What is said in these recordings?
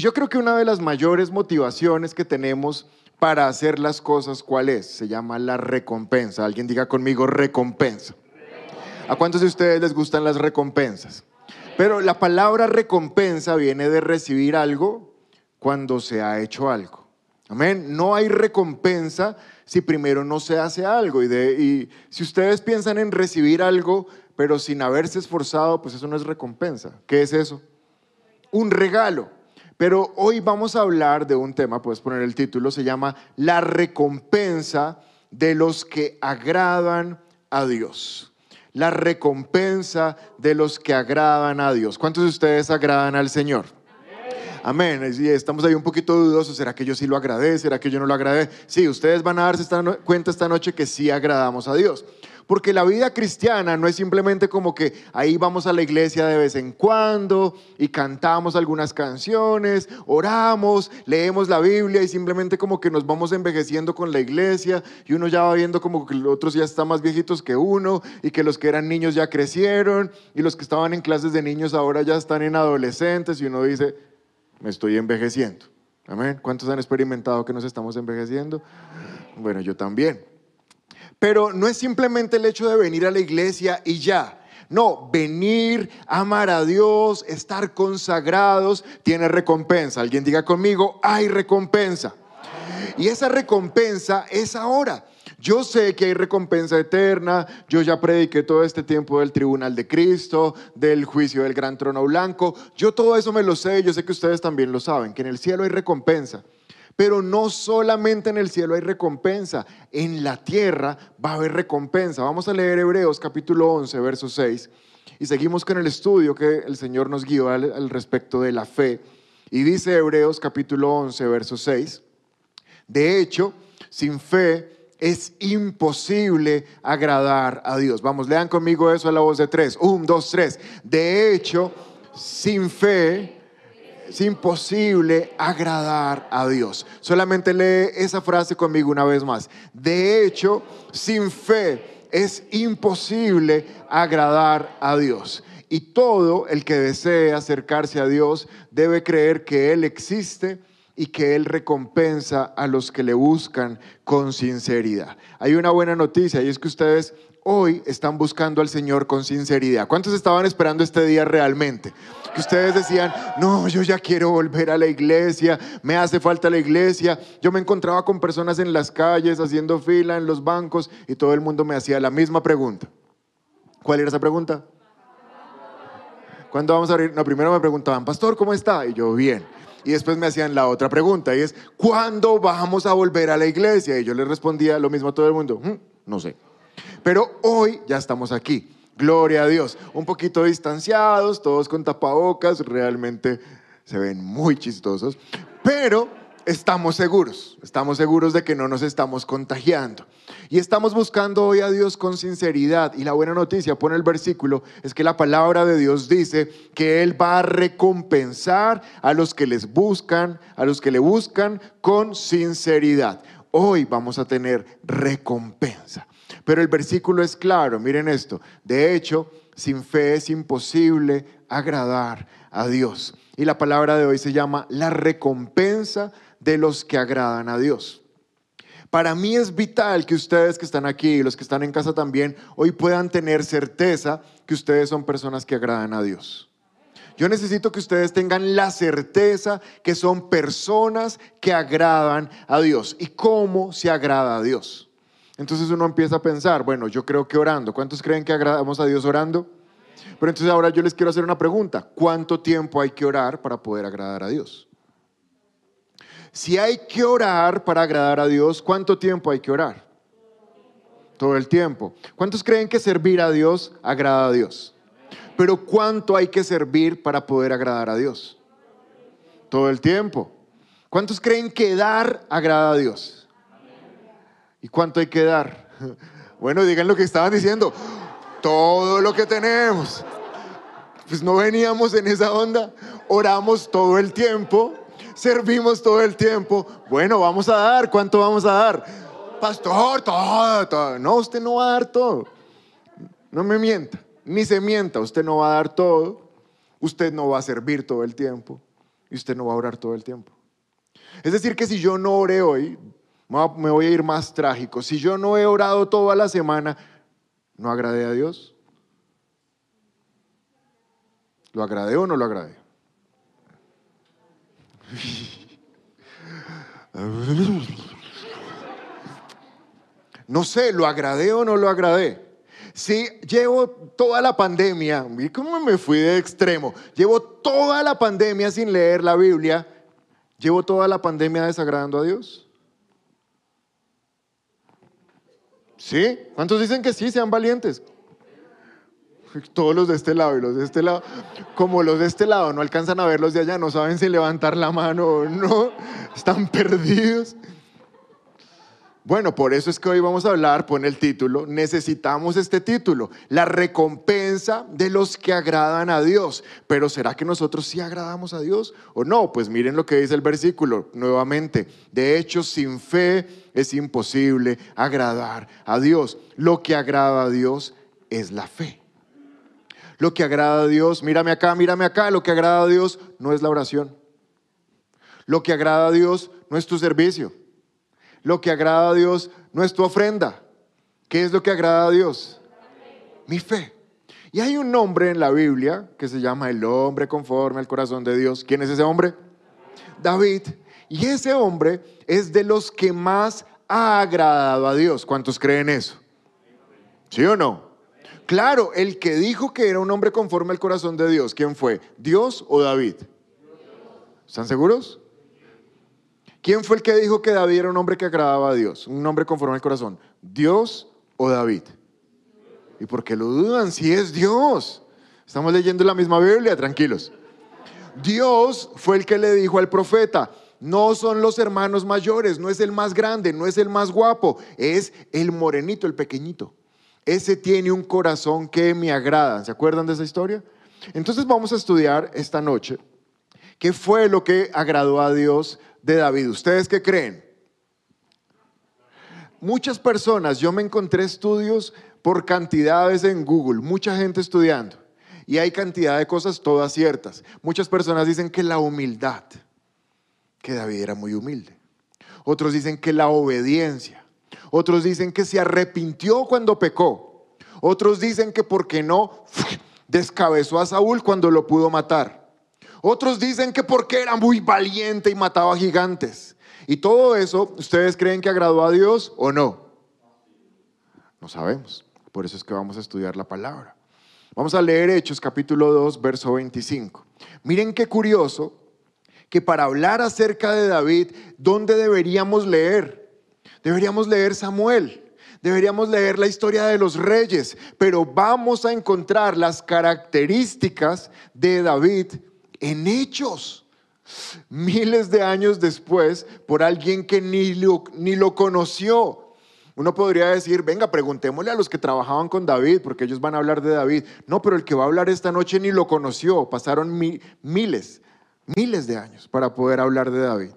Yo creo que una de las mayores motivaciones que tenemos para hacer las cosas, ¿cuál es? Se llama la recompensa. Alguien diga conmigo recompensa. ¿A cuántos de ustedes les gustan las recompensas? Pero la palabra recompensa viene de recibir algo cuando se ha hecho algo. Amén. No hay recompensa si primero no se hace algo. Y, de, y si ustedes piensan en recibir algo, pero sin haberse esforzado, pues eso no es recompensa. ¿Qué es eso? Un regalo. Pero hoy vamos a hablar de un tema, puedes poner el título, se llama La recompensa de los que agradan a Dios. La recompensa de los que agradan a Dios. ¿Cuántos de ustedes agradan al Señor? Amén. Y estamos ahí un poquito dudosos. ¿Será que yo sí lo agradezco? ¿Será que yo no lo agradezco? Sí, ustedes van a darse cuenta esta noche que sí agradamos a Dios. Porque la vida cristiana no es simplemente como que ahí vamos a la iglesia de vez en cuando y cantamos algunas canciones, oramos, leemos la Biblia y simplemente como que nos vamos envejeciendo con la iglesia y uno ya va viendo como que los otros ya están más viejitos que uno y que los que eran niños ya crecieron y los que estaban en clases de niños ahora ya están en adolescentes y uno dice, me estoy envejeciendo. Amén. ¿Cuántos han experimentado que nos estamos envejeciendo? Bueno, yo también. Pero no es simplemente el hecho de venir a la iglesia y ya. No, venir, amar a Dios, estar consagrados, tiene recompensa. Alguien diga conmigo, hay recompensa. Y esa recompensa es ahora. Yo sé que hay recompensa eterna, yo ya prediqué todo este tiempo del tribunal de Cristo, del juicio del gran trono blanco, yo todo eso me lo sé, yo sé que ustedes también lo saben, que en el cielo hay recompensa. Pero no solamente en el cielo hay recompensa, en la tierra va a haber recompensa. Vamos a leer Hebreos capítulo 11, verso 6, y seguimos con el estudio que el Señor nos guió al, respecto de la fe. Y dice Hebreos capítulo 11, verso 6, de hecho, sin fe es imposible agradar a Dios. Vamos, lean conmigo eso a la voz de tres. Un, dos, tres. De hecho, sin fe es imposible agradar a Dios. Solamente lee esa frase conmigo una vez más. De hecho, sin fe es imposible agradar a Dios. Y todo el que desee acercarse a Dios debe creer que Él existe y que Él recompensa a los que le buscan con sinceridad. Hay una buena noticia y es que ustedes hoy están buscando al Señor con sinceridad. ¿Cuántos estaban esperando este día realmente? Que ustedes decían, no, yo ya quiero volver a la iglesia, me hace falta la iglesia. Yo me encontraba con personas en las calles haciendo fila en los bancos y todo el mundo me hacía la misma pregunta. ¿Cuál era esa pregunta? ¿Cuándo vamos a abrir? No, primero me preguntaban, pastor, ¿cómo está? Y yo, bien. Y después me hacían la otra pregunta y es, ¿cuándo vamos a volver a la iglesia? Y yo les respondía lo mismo a todo el mundo, "Mm, no sé. Pero hoy ya estamos aquí. Gloria a Dios. Un poquito distanciados, todos con tapabocas, realmente se ven muy chistosos, pero estamos seguros, estamos seguros de que no nos estamos contagiando. Y estamos buscando hoy a Dios con sinceridad. Y la buena noticia, pone el versículo, es que la palabra de Dios dice que Él va a recompensar a los que les buscan, a los que le buscan con sinceridad. Hoy vamos a tener recompensa. Pero el versículo es claro, miren esto. De hecho, sin fe es imposible agradar a Dios. Y la palabra de hoy se llama la recompensa de los que agradan a Dios. Para mí es vital que ustedes que están aquí y los que están en casa también hoy puedan tener certeza que ustedes son personas que agradan a Dios. Yo necesito que ustedes tengan la certeza que son personas que agradan a Dios. ¿Y cómo se agrada a Dios? Entonces uno empieza a pensar, bueno, yo creo que orando. ¿Cuántos creen que agradamos a Dios orando? Pero entonces ahora yo les quiero hacer una pregunta. ¿Cuánto tiempo hay que orar para poder agradar a Dios? Si hay que orar para agradar a Dios, ¿cuánto tiempo hay que orar? Todo el tiempo. ¿Cuántos creen que servir a Dios agrada a Dios? Pero ¿cuánto hay que servir para poder agradar a Dios? Todo el tiempo. ¿Cuántos creen que dar agrada a Dios? ¿Y cuánto hay que dar? Bueno, digan lo que estaban diciendo. Todo lo que tenemos. Pues no veníamos en esa onda. Oramos todo el tiempo. Servimos todo el tiempo. Bueno, vamos a dar. ¿Cuánto vamos a dar? Pastor, todo, todo. No, usted no va a dar todo. No me mienta. Ni se mienta. Usted no va a dar todo. Usted no va a servir todo el tiempo. y usted no va a orar todo el tiempo. Es decir, que si yo no oré hoy, me voy a ir más trágico. Si yo no he orado toda la semana, ¿no agradé a Dios? ¿Lo agradé o no lo agradé? No sé, ¿lo agradé o no lo agradé? Si llevo toda la pandemia, ¿cómo me fui de extremo? Llevo toda la pandemia sin leer la Biblia, ¿llevo toda la pandemia desagradando a Dios? ¿Sí? ¿Cuántos dicen que sí? Sean valientes. Todos los de este lado y los de este lado, como los de este lado no alcanzan a ver los de allá, no saben si levantar la mano o no, están perdidos. Bueno, por eso es que hoy vamos a hablar, pone el título, necesitamos este título, la recompensa de los que agradan a Dios. Pero ¿será que nosotros sí agradamos a Dios o no? Pues miren lo que dice el versículo nuevamente. De hecho, sin fe es imposible agradar a Dios. Lo que agrada a Dios es la fe. Lo que agrada a Dios, mírame acá, mírame acá, lo que agrada a Dios no es la oración. Lo que agrada a Dios no es tu servicio. Lo que agrada a Dios no es tu ofrenda. ¿Qué es lo que agrada a Dios? Mi fe. Y hay un nombre en la Biblia que se llama el hombre conforme al corazón de Dios. ¿Quién es ese hombre? David. Y ese hombre es de los que más ha agradado a Dios. ¿Cuántos creen eso? ¿Sí o no? Claro, el que dijo que era un hombre conforme al corazón de Dios, ¿quién fue? ¿Dios o David? ¿Están seguros? ¿Quién fue el que dijo que David era un hombre que agradaba a Dios? Un hombre conforme al corazón. ¿Dios o David? ¿Y por qué lo dudan? Si es Dios. Estamos leyendo la misma Biblia, tranquilos. Dios fue el que le dijo al profeta, no son los hermanos mayores, no es el más grande, no es el más guapo, es el morenito, el pequeñito. Ese tiene un corazón que me agrada. ¿Se acuerdan de esa historia? Entonces vamos a estudiar esta noche qué fue lo que agradó a Dios de David. ¿Ustedes qué creen? Muchas personas, yo me encontré estudios por cantidades en Google, mucha gente estudiando. Y hay cantidad de cosas todas ciertas. Muchas personas dicen que la humildad, que David era muy humilde. Otros dicen que la obediencia. Otros dicen que se arrepintió cuando pecó. Otros dicen que porque no descabezó a Saúl cuando lo pudo matar. Otros dicen que porque era muy valiente y mataba gigantes. Y todo eso, ¿ustedes creen que agradó a Dios o no? No sabemos. Por eso es que vamos a estudiar la palabra. Vamos a leer Hechos capítulo 2, verso 25. Miren qué curioso que para hablar acerca de David, ¿dónde deberíamos leer? Deberíamos leer Samuel. Deberíamos leer la historia de los reyes, pero vamos a encontrar las características de David en hechos. Miles de años después, por alguien que ni lo, ni lo conoció. Uno podría decir, venga, preguntémosle a los que trabajaban con David, porque ellos van a hablar de David. No, pero el que va a hablar esta noche ni lo conoció. Pasaron miles, miles de años para poder hablar de David.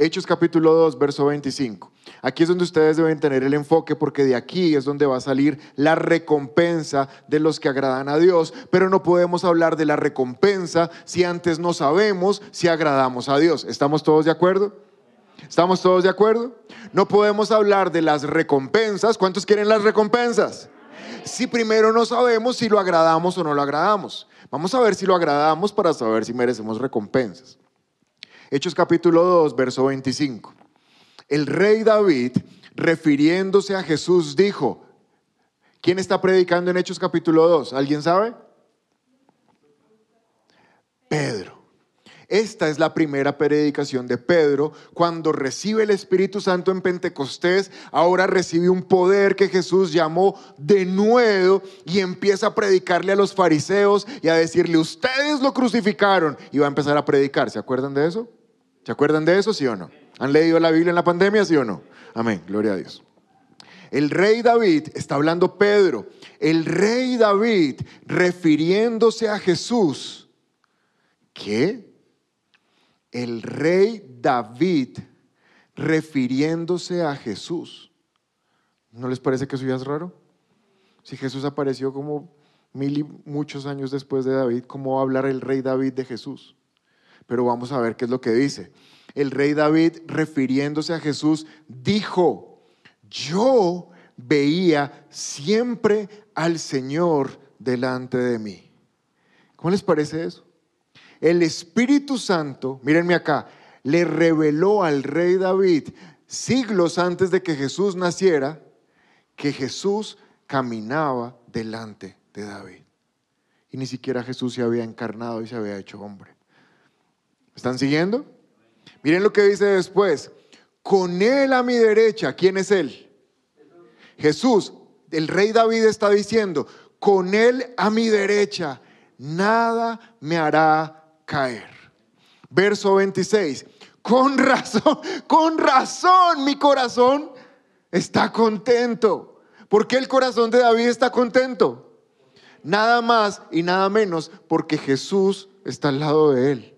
Hechos capítulo 2, verso 25. Aquí es donde ustedes deben tener el enfoque porque de aquí es donde va a salir la recompensa de los que agradan a Dios. Pero no podemos hablar de la recompensa si antes no sabemos si agradamos a Dios. ¿Estamos todos de acuerdo? ¿Estamos todos de acuerdo? No podemos hablar de las recompensas. ¿Cuántos quieren las recompensas? Si primero no sabemos si lo agradamos o no lo agradamos. Vamos a ver si lo agradamos para saber si merecemos recompensas. Hechos capítulo 2, verso 25. El rey David, refiriéndose a Jesús, dijo, ¿quién está predicando en Hechos capítulo 2? ¿Alguien sabe? Pedro. Esta es la primera predicación de Pedro cuando recibe el Espíritu Santo en Pentecostés. Ahora recibe un poder que Jesús llamó de nuevo y empieza a predicarle a los fariseos y a decirle, ustedes lo crucificaron. Y va a empezar a predicar. ¿Se acuerdan de eso? ¿Se acuerdan de eso, sí o no? ¿Han leído la Biblia en la pandemia, sí o no? Amén, gloria a Dios. El rey David, está hablando Pedro, el rey David refiriéndose a Jesús. ¿Qué? El rey David refiriéndose a Jesús. ¿No les parece que eso ya es raro? Si Jesús apareció como mil y muchos años después de David, ¿cómo va a hablar el rey David de Jesús? Pero vamos a ver qué es lo que dice. El rey David, refiriéndose a Jesús, dijo, yo veía siempre al Señor delante de mí. ¿Cómo les parece eso? El Espíritu Santo, mírenme acá, le reveló al rey David siglos antes de que Jesús naciera que Jesús caminaba delante de David. Y ni siquiera Jesús se había encarnado y se había hecho hombre. ¿Están siguiendo? Miren lo que dice después. Con él a mi derecha, ¿quién es él? Jesús. El rey David está diciendo, con él a mi derecha, nada me hará caer. Verso 26. Con razón, con razón mi corazón está contento. ¿Por qué el corazón de David está contento? Nada más y nada menos porque Jesús está al lado de él.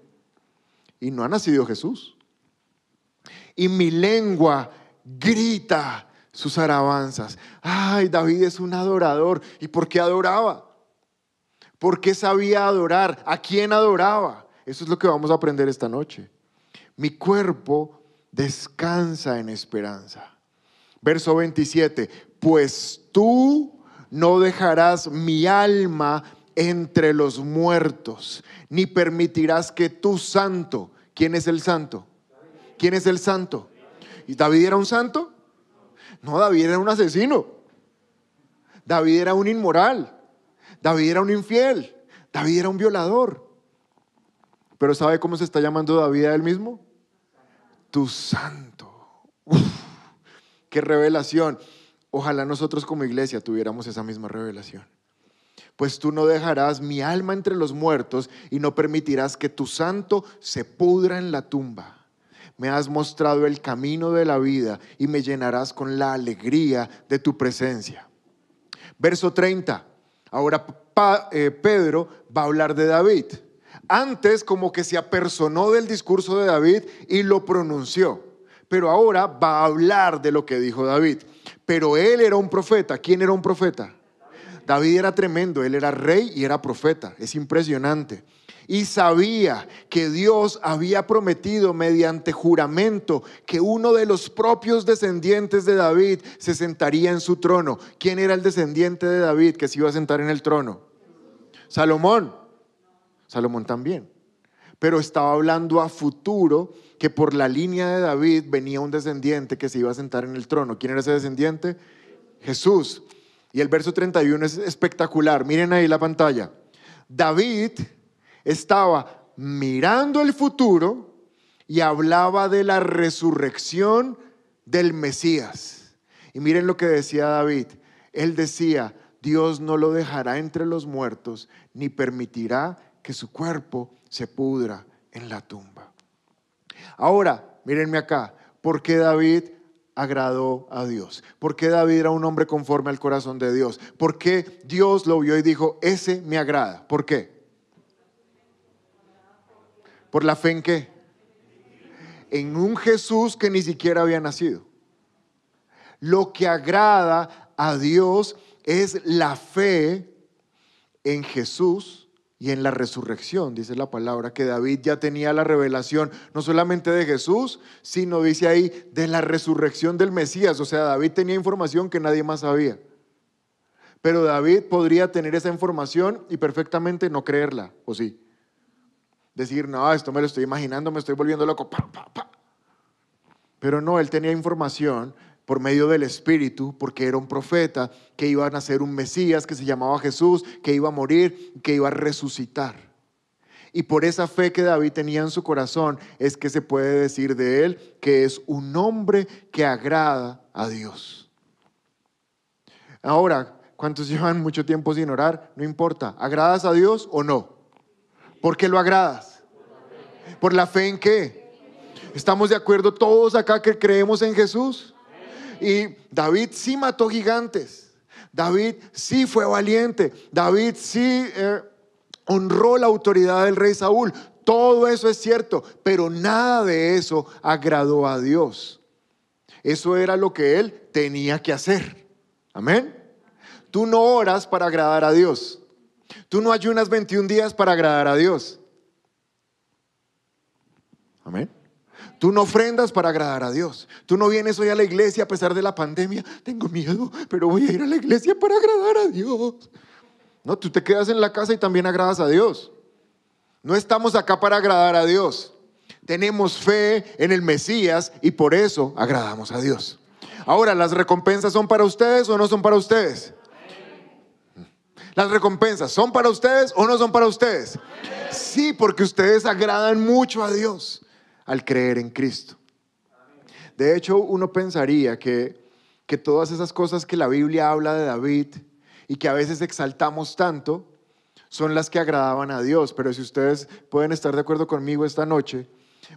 Y no ha nacido Jesús. Y mi lengua grita sus alabanzas. Ay, David es un adorador. ¿Y por qué adoraba? ¿Por qué sabía adorar? ¿A quién adoraba? Eso es lo que vamos a aprender esta noche. Mi cuerpo descansa en esperanza. Verso 27, pues tú no dejarás mi alma entre los muertos, ni permitirás que tu santo, ¿quién es el santo? ¿Quién es el santo? ¿Y David era un santo? No, David era un asesino. David era un inmoral. David era un infiel. David era un violador. Pero ¿sabe cómo se está llamando David a él mismo? Tu santo. qué revelación. Ojalá nosotros como iglesia tuviéramos esa misma revelación. Pues tú no dejarás mi alma entre los muertos y no permitirás que tu santo se pudra en la tumba me has mostrado el camino de la vida y me llenarás con la alegría de tu presencia. Verso 30. Ahora eh, Pedro va a hablar de David. Antes como que se apersonó del discurso de David y lo pronunció. Pero ahora va a hablar de lo que dijo David. Pero él era un profeta. ¿Quién era un profeta? David era tremendo. Él era rey y era profeta. Es impresionante y sabía que Dios había prometido mediante juramento que uno de los propios descendientes de David se sentaría en su trono. ¿Quién era el descendiente de David que se iba a sentar en el trono? Salomón. Salomón también. Pero estaba hablando a futuro que por la línea de David venía un descendiente que se iba a sentar en el trono. ¿Quién era ese descendiente? Jesús. Y el verso 31 es espectacular. Miren ahí la pantalla. David estaba mirando el futuro y hablaba de la resurrección del Mesías. Y miren lo que decía David. Él decía, Dios no lo dejará entre los muertos ni permitirá que su cuerpo se pudra en la tumba. Ahora, mírenme acá, ¿por qué David agradó a Dios? ¿Por qué David era un hombre conforme al corazón de Dios? ¿Por qué Dios lo vio y dijo, ese me agrada? ¿Por qué? ¿Por la fe en qué? En un Jesús que ni siquiera había nacido. Lo que agrada a Dios es la fe en Jesús y en la resurrección, dice la palabra, que David ya tenía la revelación no solamente de Jesús, sino dice ahí de la resurrección del Mesías. O sea, David tenía información que nadie más sabía. Pero David podría tener esa información y perfectamente no creerla, ¿o sí? decir, no, esto me lo estoy imaginando, me estoy volviendo loco. Pero no, él tenía información por medio del Espíritu, porque era un profeta, que iba a nacer un Mesías que se llamaba Jesús, que iba a morir, que iba a resucitar. Y por esa fe que David tenía en su corazón es que se puede decir de él que es un hombre que agrada a Dios. Ahora, ¿cuántos llevan mucho tiempo sin orar? No importa, ¿agradas a Dios o no? ¿Por qué lo agradas? ¿Por la fe en qué? ¿Estamos de acuerdo todos acá que creemos en Jesús? Y David sí mató gigantes. David sí fue valiente. David sí eh, honró la autoridad del rey Saúl. Todo eso es cierto, pero nada de eso agradó a Dios. Eso era lo que él tenía que hacer. Amén. Tú no oras para agradar a Dios. Tú no ayunas 21 días para agradar a Dios. Amén. Tú no ofrendas para agradar a Dios. Tú no vienes hoy a la iglesia a pesar de la pandemia. Tengo miedo, pero voy a ir a la iglesia para agradar a Dios. No, tú te quedas en la casa y también agradas a Dios. No estamos acá para agradar a Dios. Tenemos fe en el Mesías y por eso agradamos a Dios. Ahora, ¿las recompensas son para ustedes o no son para ustedes? ¿Las recompensas son para ustedes o no son para ustedes? Sí, porque ustedes agradan mucho a Dios al creer en Cristo. De hecho, uno pensaría que, que todas esas cosas que la Biblia habla de David y que a veces exaltamos tanto, son las que agradaban a Dios. Pero si ustedes pueden estar de acuerdo conmigo esta noche,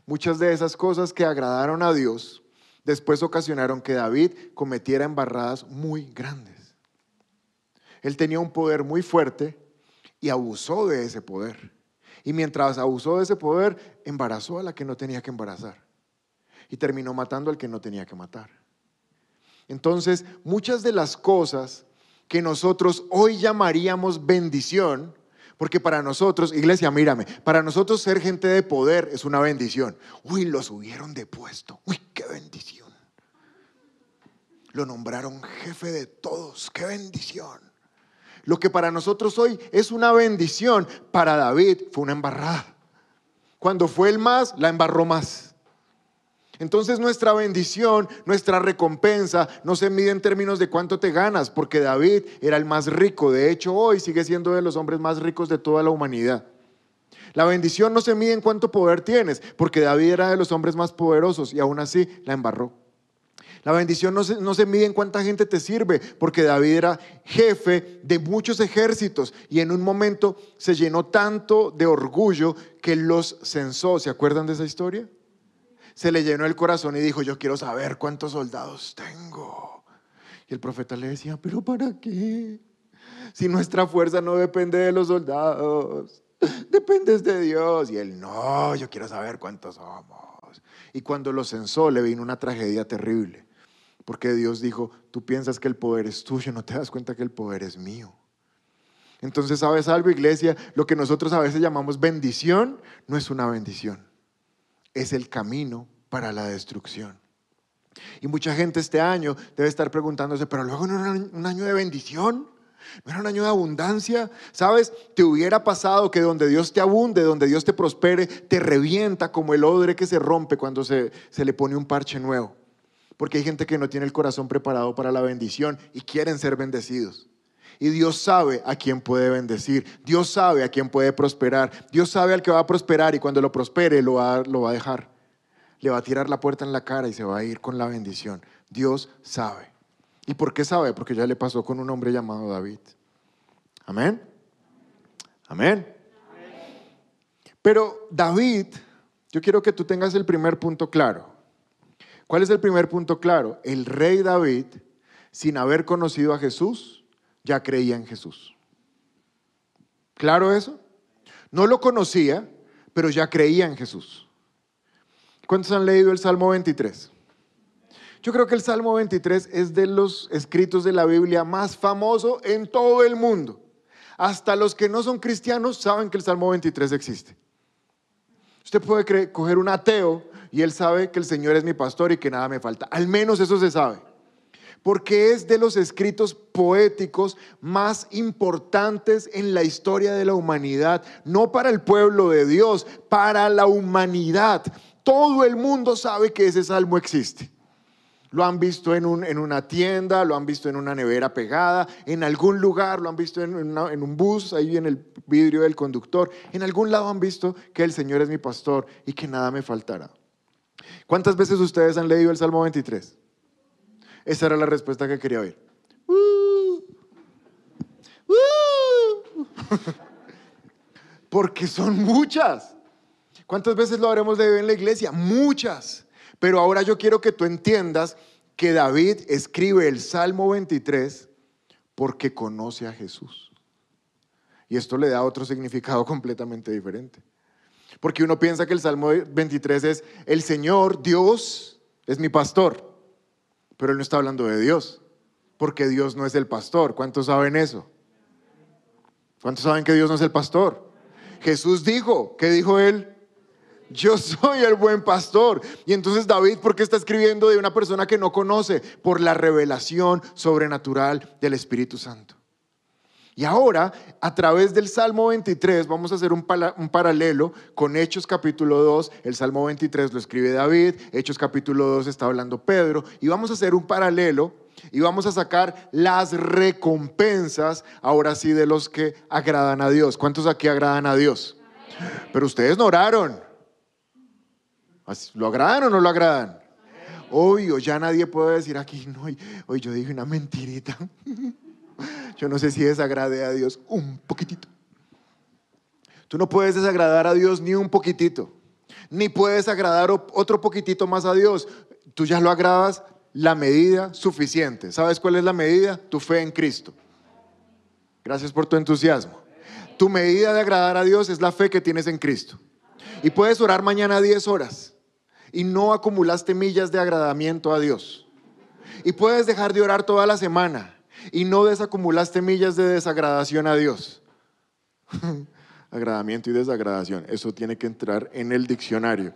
muchas de esas cosas que agradaron a Dios después ocasionaron que David cometiera embarradas muy grandes. Él tenía un poder muy fuerte y abusó de ese poder. Y mientras abusó de ese poder, embarazó a la que no tenía que embarazar. Y terminó matando al que no tenía que matar. Entonces, muchas de las cosas que nosotros hoy llamaríamos bendición, porque para nosotros, iglesia, mírame, para nosotros ser gente de poder es una bendición. Uy, lo subieron de puesto. Uy, qué bendición. Lo nombraron jefe de todos. Qué bendición. Lo que para nosotros hoy es una bendición, para David fue una embarrada. Cuando fue el más, la embarró más. Entonces nuestra bendición, nuestra recompensa no se mide en términos de cuánto te ganas, porque David era el más rico. De hecho, hoy sigue siendo de los hombres más ricos de toda la humanidad. La bendición no se mide en cuánto poder tienes, porque David era de los hombres más poderosos y aún así la embarró. La bendición no se, mide en cuánta gente te sirve, porque David era jefe de muchos ejércitos y en un momento se llenó tanto de orgullo que los censó. ¿Se acuerdan de esa historia? Se le llenó el corazón y dijo, yo quiero saber cuántos soldados tengo. Y el profeta le decía, pero ¿para qué? Si nuestra fuerza no depende de los soldados, dependes de Dios. Y él, no, yo quiero saber cuántos somos. Y cuando lo censó le vino una tragedia terrible. Porque Dios dijo, tú piensas que el poder es tuyo, no te das cuenta que el poder es mío. Entonces, ¿sabes algo, iglesia? Lo que nosotros a veces llamamos bendición no es una bendición, es el camino para la destrucción. Y mucha gente este año debe estar preguntándose, pero luego no era un año de bendición, no era un año de abundancia. ¿Sabes? Te hubiera pasado que donde Dios te abunde, donde Dios te prospere, te revienta como el odre que se rompe cuando se, se le pone un parche nuevo. Porque hay gente que no tiene el corazón preparado para la bendición y quieren ser bendecidos. Y Dios sabe a quién puede bendecir. Dios sabe a quién puede prosperar. Dios sabe al que va a prosperar y cuando lo prospere lo va, a dejar. Le va a tirar la puerta en la cara y se va a ir con la bendición. Dios sabe. ¿Y por qué sabe? Porque ya le pasó con un hombre llamado David. Amén. Amén. Pero David, yo quiero que tú tengas el primer punto claro. ¿Cuál es el primer punto claro? El rey David, sin haber conocido a Jesús, ya creía en Jesús. ¿Claro eso? No lo conocía, pero ya creía en Jesús. ¿Cuántos han leído el Salmo 23? Yo creo que el Salmo 23 es de los escritos de la Biblia más famoso en todo el mundo. Hasta los que no son cristianos saben que el Salmo 23 existe. Usted puede coger un ateo y él sabe que el Señor es mi pastor y que nada me falta. Al menos eso se sabe. Porque es de los escritos poéticos más importantes en la historia de la humanidad. No para el pueblo de Dios, para la humanidad. Todo el mundo sabe que ese salmo existe. Lo han visto en, una tienda, lo han visto en una nevera pegada, en algún lugar, lo han visto en, en, un bus, ahí en el vidrio del conductor. En algún lado han visto que el Señor es mi pastor y que nada me faltará. ¿Cuántas veces ustedes han leído el Salmo 23? Esa era la respuesta que quería oír. Uh, uh. Porque son muchas. ¿Cuántas veces lo habremos leído en la iglesia? Muchas. Pero ahora yo quiero que tú entiendas que David escribe el Salmo 23 porque conoce a Jesús. Y esto le da otro significado completamente diferente. Porque uno piensa que el Salmo 23 es, el Señor, Dios, es mi pastor. Pero él no está hablando de Dios, porque Dios no es el pastor. ¿Cuántos saben eso? ¿Cuántos saben que Dios no es el pastor? Jesús dijo, ¿qué dijo él? yo soy el buen pastor. Y entonces David, ¿por qué está escribiendo de una persona que no conoce? Por la revelación sobrenatural del Espíritu Santo. Y ahora, a través del Salmo 23, vamos a hacer un, paralelo con Hechos capítulo 2. El Salmo 23 lo escribe David, Hechos capítulo 2 está hablando Pedro, y vamos a hacer un paralelo y vamos a sacar las recompensas, ahora sí, de los que agradan a Dios. ¿Cuántos aquí agradan a Dios? Pero ustedes no oraron. ¿Lo agradan o no lo agradan? Obvio, ya nadie puede decir aquí, no, hoy yo dije una mentirita. Yo no sé si desagrade a Dios un poquitito. Tú no puedes desagradar a Dios ni un poquitito, ni puedes agradar otro poquitito más a Dios. Tú ya lo agradas la medida suficiente. ¿Sabes cuál es la medida? Tu fe en Cristo. Gracias por tu entusiasmo. Tu medida de agradar a Dios es la fe que tienes en Cristo. Y puedes orar mañana 10 horas y no acumulaste millas de agradamiento a Dios. Y puedes dejar de orar toda la semana y no desacumulaste millas de desagradación a Dios. Agradamiento y desagradación, eso tiene que entrar en el diccionario.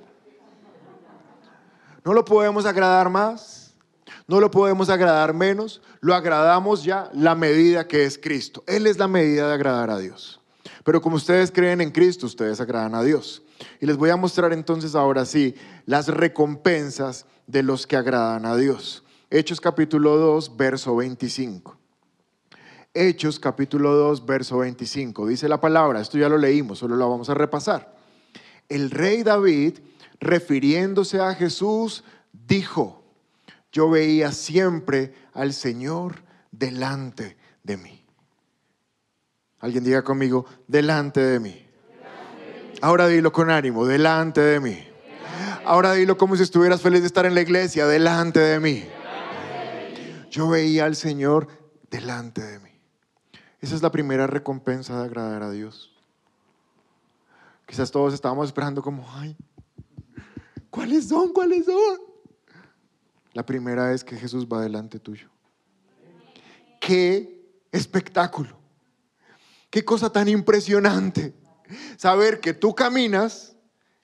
No lo podemos agradar más, no lo podemos agradar menos, lo agradamos ya la medida que es Cristo. Él es la medida de agradar a Dios. Pero como ustedes creen en Cristo, ustedes agradan a Dios. Y les voy a mostrar entonces ahora sí las recompensas de los que agradan a Dios. Hechos capítulo 2, verso 25. Hechos capítulo 2, verso 25. Dice la palabra, esto ya lo leímos, solo lo vamos a repasar. El rey David, refiriéndose a Jesús, dijo, yo veía siempre al Señor delante de mí. Alguien diga conmigo, delante de mí. Ahora dilo con ánimo, delante de mí. Ahora dilo como si estuvieras feliz de estar en la iglesia, delante de mí. Yo veía al Señor delante de mí. Esa es la primera recompensa de agradar a Dios. Quizás todos estábamos esperando como, ay, ¿cuáles son? ¿Cuáles son? La primera es que Jesús va delante tuyo. Qué espectáculo. Qué cosa tan impresionante. Saber que tú caminas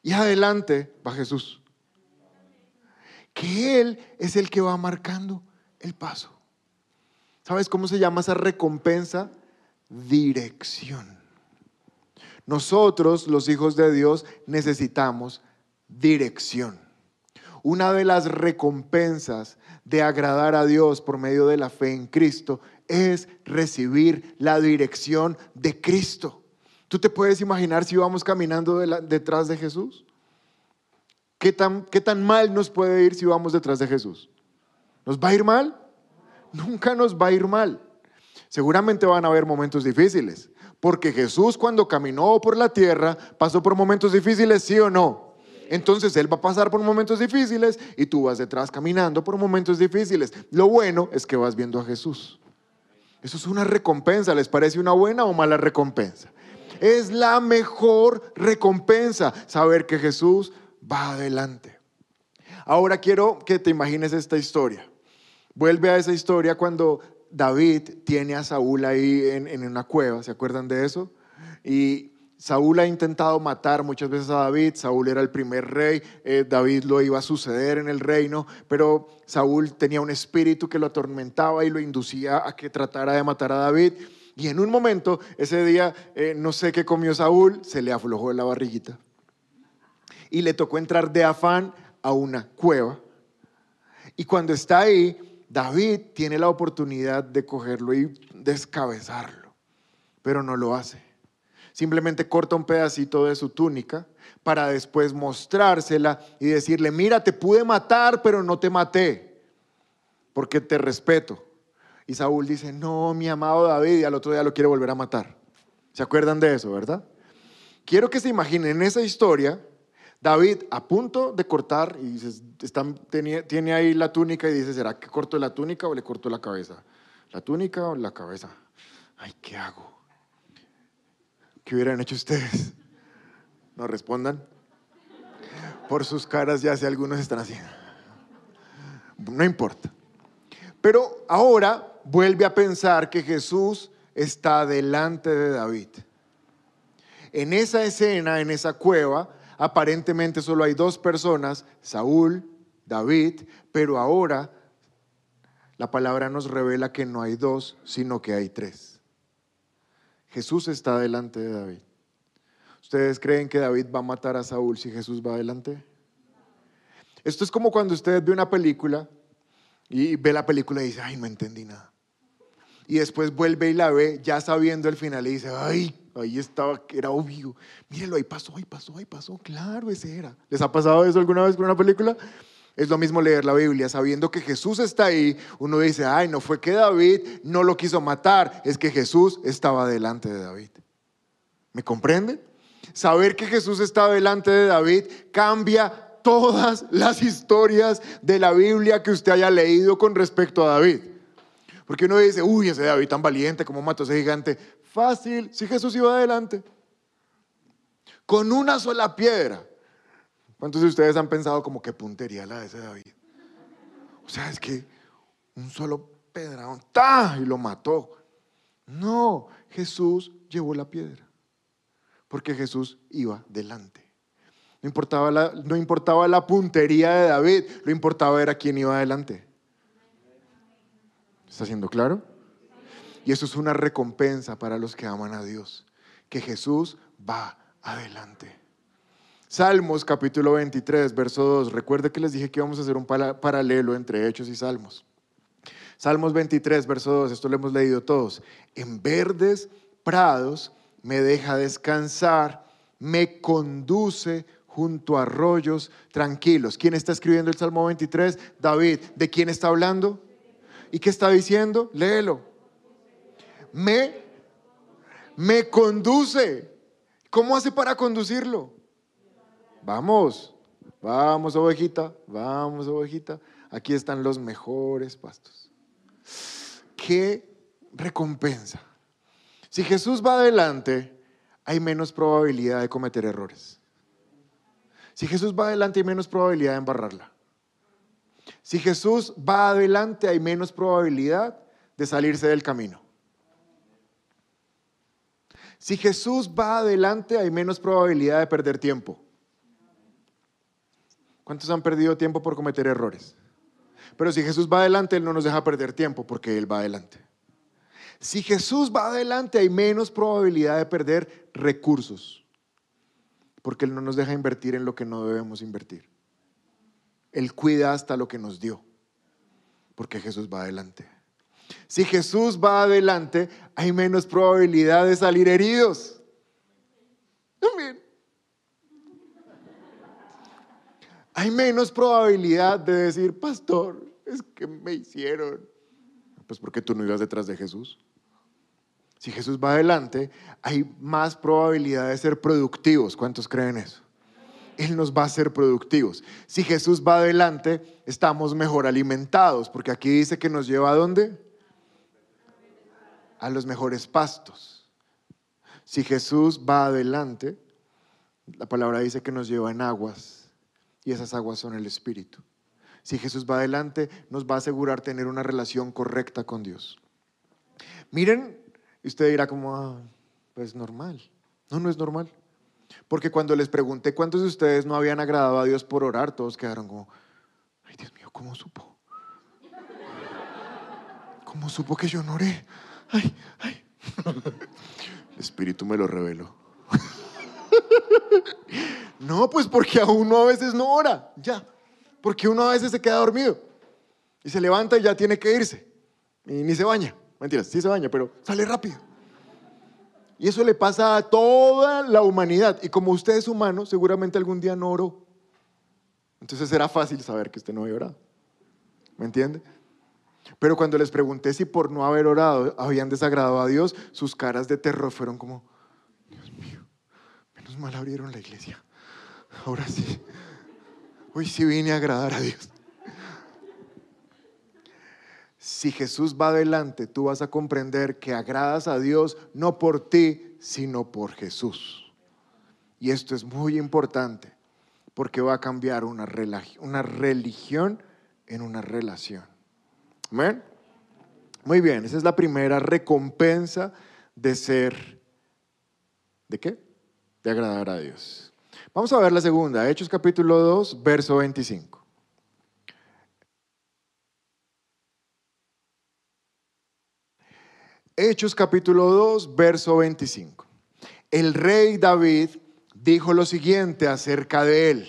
y adelante va Jesús. Que Él es el que va marcando el paso. ¿Sabes cómo se llama esa recompensa? Dirección. Nosotros, los hijos de Dios, necesitamos dirección. Una de las recompensas de agradar a Dios por medio de la fe en Cristo es recibir la dirección de Cristo. ¿Tú te puedes imaginar si vamos caminando detrás de Jesús? ¿Qué tan, ¿Qué tan mal nos puede ir si vamos detrás de Jesús? ¿Nos va a ir mal? Nunca nos va a ir mal. Seguramente van a haber momentos difíciles, porque Jesús cuando caminó por la tierra pasó por momentos difíciles, sí o no. Entonces Él va a pasar por momentos difíciles y tú vas detrás caminando por momentos difíciles. Lo bueno es que vas viendo a Jesús. Eso es una recompensa. ¿Les parece una buena o mala recompensa? Es la mejor recompensa saber que Jesús va adelante. Ahora quiero que te imagines esta historia. Vuelve a esa historia cuando David tiene a Saúl ahí en, una cueva, ¿se acuerdan de eso? Y Saúl ha intentado matar muchas veces a David, Saúl era el primer rey, eh, David lo iba a suceder en el reino, pero Saúl tenía un espíritu que lo atormentaba y lo inducía a que tratara de matar a David. Y en un momento, ese día, eh, no sé qué comió Saúl, se le aflojó la barriguita. Y le tocó entrar de afán a una cueva. Y cuando está ahí, David tiene la oportunidad de cogerlo y descabezarlo, pero no lo hace. Simplemente corta un pedacito de su túnica para después mostrársela y decirle, mira, te pude matar, pero no te maté, porque te respeto. Y Saúl dice, no, mi amado David, y al otro día lo quiere volver a matar. ¿Se acuerdan de eso, verdad? Quiero que se imaginen esa historia David a punto de cortar y tiene, ahí la túnica y dice, ¿será que corto la túnica o le corto la cabeza? ¿La túnica o la cabeza? Ay, ¿qué hago? ¿Qué hubieran hecho ustedes? ¿No respondan? Por sus caras ya sé algunos están haciendo. No importa. Pero ahora vuelve a pensar que Jesús está delante de David. En esa escena, en esa cueva, aparentemente solo hay dos personas, Saúl, David, pero ahora la palabra nos revela que no hay dos, sino que hay tres. Jesús está delante de David. ¿Ustedes creen que David va a matar a Saúl si Jesús va adelante? Esto es como cuando usted ve una película y ve la película y dice, ay, no entendí nada. Y después vuelve y la ve ya sabiendo el final y dice, ay, ahí estaba, era obvio. Mírenlo, ahí pasó, ahí pasó, ahí pasó. Claro, ese era. ¿Les ha pasado eso alguna vez con una película? Es lo mismo leer la Biblia, sabiendo que Jesús está ahí, uno dice, ay, no fue que David no lo quiso matar, es que Jesús estaba delante de David. ¿Me comprenden? Saber que Jesús estaba delante de David cambia todas las historias de la Biblia que usted haya leído con respecto a David. Porque uno dice, uy, ese David tan valiente, ¿cómo mató a ese gigante? Fácil, si Jesús iba adelante. Con una sola piedra. ¿Cuántos de ustedes han pensado como qué puntería la de ese David? O sea, es que un solo pedraón, ¡ta! y lo mató. No, Jesús llevó la piedra, porque Jesús iba delante. No importaba, la, no importaba la puntería de David, lo importaba era quién iba adelante. ¿Está siendo claro? Y eso es una recompensa para los que aman a Dios, que Jesús va adelante. Salmos capítulo 23, verso 2. Recuerde que les dije que íbamos a hacer un paralelo entre Hechos y Salmos. Salmos 23, verso 2, esto lo hemos leído todos. En verdes prados me deja descansar, me conduce junto a arroyos tranquilos. ¿Quién está escribiendo el Salmo 23? David. ¿De quién está hablando? ¿Y qué está diciendo? Léelo. Me, me conduce. ¿Cómo hace para conducirlo? Vamos, vamos ovejita, vamos ovejita. Aquí están los mejores pastos. ¿Qué recompensa? Si Jesús va adelante, hay menos probabilidad de cometer errores. Si Jesús va adelante, hay menos probabilidad de embarrarla. Si Jesús va adelante, hay menos probabilidad de salirse del camino. Si Jesús va adelante, hay menos probabilidad de perder tiempo. ¿Cuántos han perdido tiempo por cometer errores? Pero si Jesús va adelante, Él no nos deja perder tiempo porque Él va adelante. Si Jesús va adelante, hay menos probabilidad de perder recursos porque Él no nos deja invertir en lo que no debemos invertir. Él cuida hasta lo que nos dio, porque Jesús va adelante. Si Jesús va adelante, hay menos probabilidad de salir heridos. Amén. hay menos probabilidad de decir, pastor, es que me hicieron. Pues porque tú no ibas detrás de Jesús. Si Jesús va adelante, hay más probabilidad de ser productivos. ¿Cuántos creen eso? Él nos va a hacer productivos. Si Jesús va adelante, estamos mejor alimentados, porque aquí dice que nos lleva a dónde? A los mejores pastos. Si Jesús va adelante, la palabra dice que nos lleva en aguas y esas aguas son el Espíritu. Si Jesús va adelante, nos va a asegurar tener una relación correcta con Dios. Miren, usted dirá como, ah, pues normal. No, no es normal. Porque cuando les pregunté cuántos de ustedes no habían agradado a Dios por orar, todos quedaron como, ay Dios mío, ¿cómo supo? ¿Cómo supo que yo no oré? Ay, ay. El Espíritu me lo reveló. No, pues porque a uno a veces no ora, ya. Porque uno a veces se queda dormido y se levanta y ya tiene que irse. Y ni se baña. Mentiras, sí se baña, pero sale rápido. Y eso le pasa a toda la humanidad. Y como usted es humano, seguramente algún día no oró. Entonces era fácil saber que usted no había orado. ¿Me entiende? Pero cuando les pregunté si por no haber orado habían desagradado a Dios, sus caras de terror fueron como, Dios mío, menos mal abrieron la iglesia. Ahora sí. Hoy sí vine a agradar a Dios. Si Jesús va adelante, tú vas a comprender que agradas a Dios no por ti, sino por Jesús. Y esto es muy importante porque va a cambiar una, religión en una relación. ¿Amén? Muy bien, esa es la primera recompensa de ser, ¿de qué? De agradar a Dios. Vamos a ver la segunda, Hechos capítulo 2, verso 25. Hechos capítulo 2, verso 25. El rey David dijo lo siguiente acerca de él.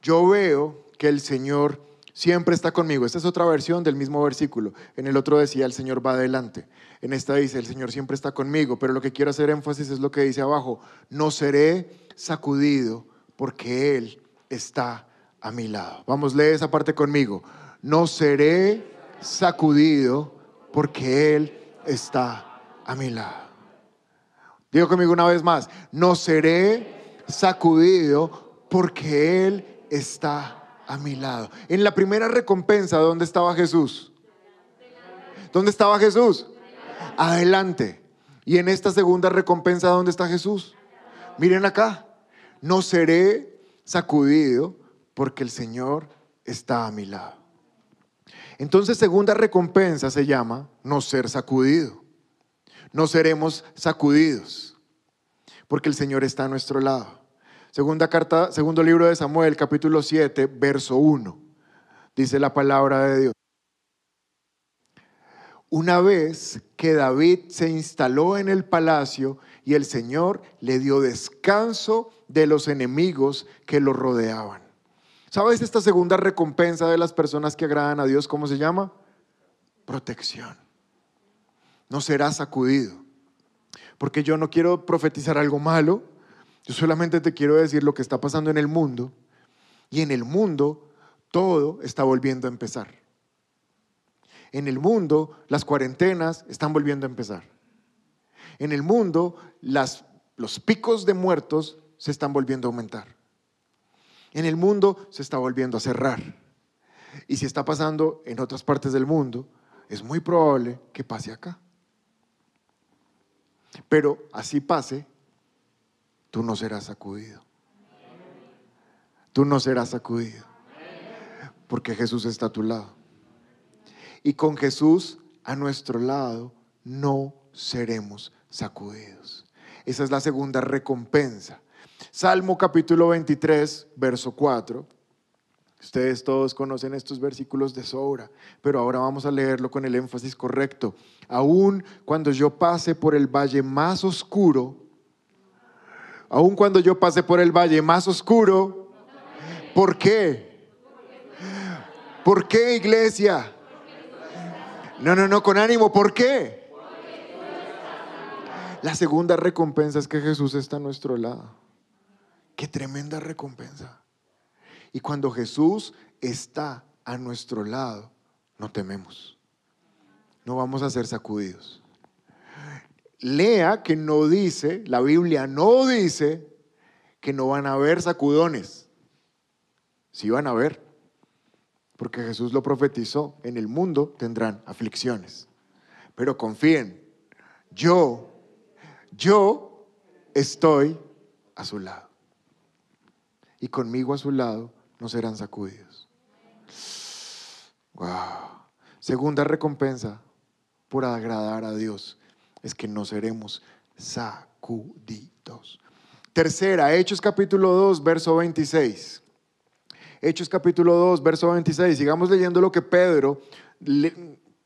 Yo veo que el Señor siempre está conmigo. Esta es otra versión del mismo versículo. En el otro decía, el Señor va adelante. En esta dice, el Señor siempre está conmigo. Pero lo que quiero hacer énfasis es lo que dice abajo. No seré sacudido porque Él está a mi lado. Vamos, lee esa parte conmigo. No seré sacudido porque Él está a mi lado. Digo conmigo una vez más, no seré sacudido porque Él está a mi lado. En la primera recompensa, ¿dónde estaba Jesús? ¿Dónde estaba Jesús? Adelante. Y en esta segunda recompensa, ¿dónde está Jesús? Miren acá, no seré sacudido porque el Señor está a mi lado. Entonces, segunda recompensa se llama no ser sacudido. No seremos sacudidos porque el Señor está a nuestro lado. Segunda carta, segundo libro de Samuel, capítulo 7, verso 1. Dice la palabra de Dios. Una vez que David se instaló en el palacio y el Señor le dio descanso de los enemigos que lo rodeaban. ¿Sabes esta segunda recompensa de las personas que agradan a Dios? ¿Cómo se llama? Protección. No serás sacudido. Porque yo no quiero profetizar algo malo. Yo solamente te quiero decir lo que está pasando en el mundo. Y en el mundo todo está volviendo a empezar. En el mundo las cuarentenas están volviendo a empezar. En el mundo las, los picos de muertos se están volviendo a aumentar. En el mundo se está volviendo a cerrar. Y si está pasando en otras partes del mundo, es muy probable que pase acá. Pero así pase, tú no serás sacudido. Tú no serás sacudido. Porque Jesús está a tu lado. Y con Jesús a nuestro lado no seremos sacudidos. Esa es la segunda recompensa. Salmo capítulo 23, verso 4. Ustedes todos conocen estos versículos de sobra, pero ahora vamos a leerlo con el énfasis correcto. Aún cuando yo pase por el valle más oscuro, aún cuando yo pase por el valle más oscuro, ¿por qué? ¿Por qué, iglesia? No, no, no, con ánimo, ¿por qué? La segunda recompensa es que Jesús está a nuestro lado. Qué tremenda recompensa. Y cuando Jesús está a nuestro lado, no tememos. No vamos a ser sacudidos. Lea que no dice, la Biblia no dice que no van a haber sacudones. Sí van a haber, porque Jesús lo profetizó, en el mundo tendrán aflicciones. Pero confíen, yo, yo estoy a su lado. Y conmigo a su lado no serán sacudidos. Wow. Segunda recompensa por agradar a Dios es que no seremos sacudidos. Tercera, Hechos capítulo 2, verso 26. Hechos capítulo 2, verso 26. Sigamos leyendo lo que Pedro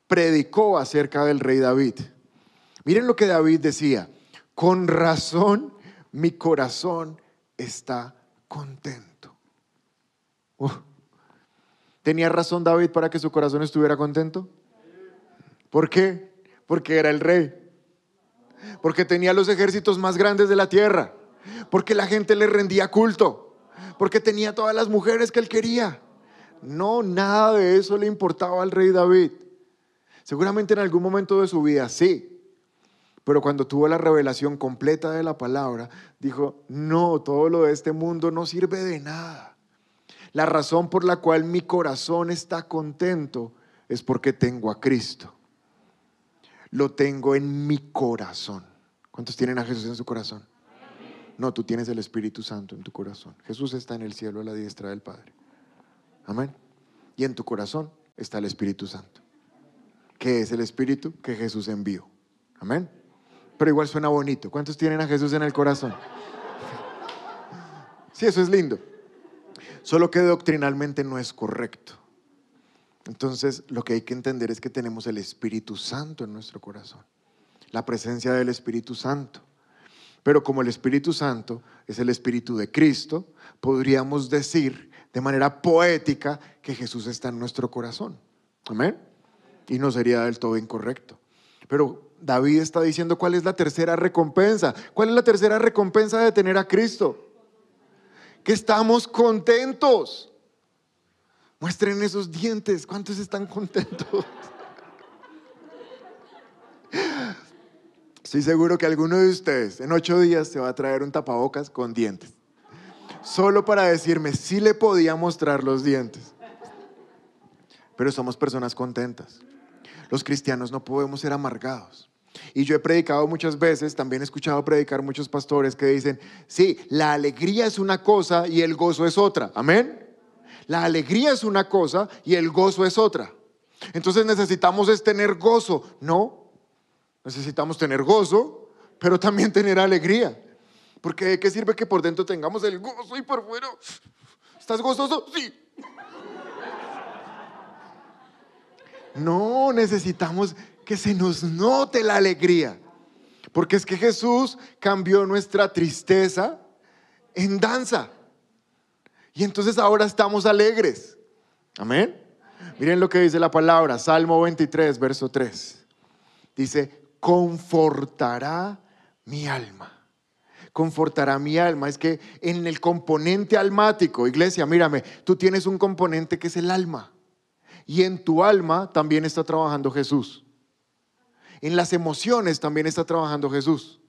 predicó acerca del rey David. Miren lo que David decía. Con razón mi corazón está contento. ¿Tenía razón David para que su corazón estuviera contento? ¿Por qué? Porque era el rey. Porque tenía los ejércitos más grandes de la tierra. Porque la gente le rendía culto. Porque tenía todas las mujeres que él quería. No, nada de eso le importaba al rey David. Seguramente en algún momento de su vida sí, pero cuando tuvo la revelación completa de la palabra, dijo, no, todo lo de este mundo no sirve de nada. La razón por la cual mi corazón está contento es porque tengo a Cristo. Lo tengo en mi corazón. ¿Cuántos tienen a Jesús en su corazón? No, tú tienes el Espíritu Santo en tu corazón. Jesús está en el cielo a la diestra del Padre. Amén. Y en tu corazón está el Espíritu Santo. ¿Qué es el Espíritu que Jesús envió? Amén pero igual suena bonito. ¿Cuántos tienen a Jesús en el corazón? Sí, eso es lindo. Solo que doctrinalmente no es correcto. Entonces, lo que hay que entender es que tenemos el Espíritu Santo en nuestro corazón, la presencia del Espíritu Santo. Pero como el Espíritu Santo es el Espíritu de Cristo, podríamos decir de manera poética que Jesús está en nuestro corazón. Amén. Y no sería del todo incorrecto. Pero David está diciendo cuál es la tercera recompensa. ¿Cuál es la tercera recompensa de tener a Cristo? Que estamos contentos. Muestren esos dientes. ¿Cuántos están contentos? Estoy seguro que alguno de ustedes en ocho días se va a traer un tapabocas con dientes. Solo para decirme si le podía mostrar los dientes. Pero somos personas contentas. Los cristianos no podemos ser amargados. Y yo he predicado muchas veces, también he escuchado predicar muchos pastores que dicen, sí, la alegría es una cosa y el gozo es otra. Amén. La alegría es una cosa y el gozo es otra. Entonces necesitamos es tener gozo. No, Necesitamos tener gozo, pero también tener alegría. Porque ¿de qué sirve que por dentro tengamos el gozo y por fuera? ¿Estás gozoso? Sí. No, necesitamos que se nos note la alegría. Porque es que Jesús cambió nuestra tristeza en danza. Y entonces ahora estamos alegres. Amén. Miren lo que dice la palabra, Salmo 23, verso 3. Dice, confortará mi alma. Confortará mi alma. Es que en el componente almático, iglesia, mírame, tú tienes un componente que es el alma. Y en tu alma también está trabajando Jesús. En las emociones también está trabajando Jesús.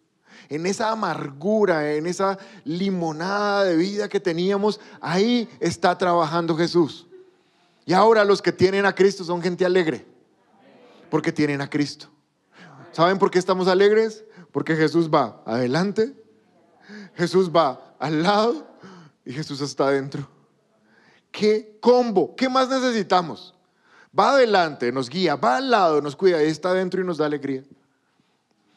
En esa amargura, en esa limonada de vida que teníamos, ahí está trabajando Jesús. Y ahora los que tienen a Cristo son gente alegre, porque tienen a Cristo. ¿Saben por qué estamos alegres? Porque Jesús va adelante, Jesús va al lado y Jesús está adentro. ¿Qué combo? ¿Qué más necesitamos? Va adelante, nos guía, va al lado, nos cuida, y está adentro y nos da alegría.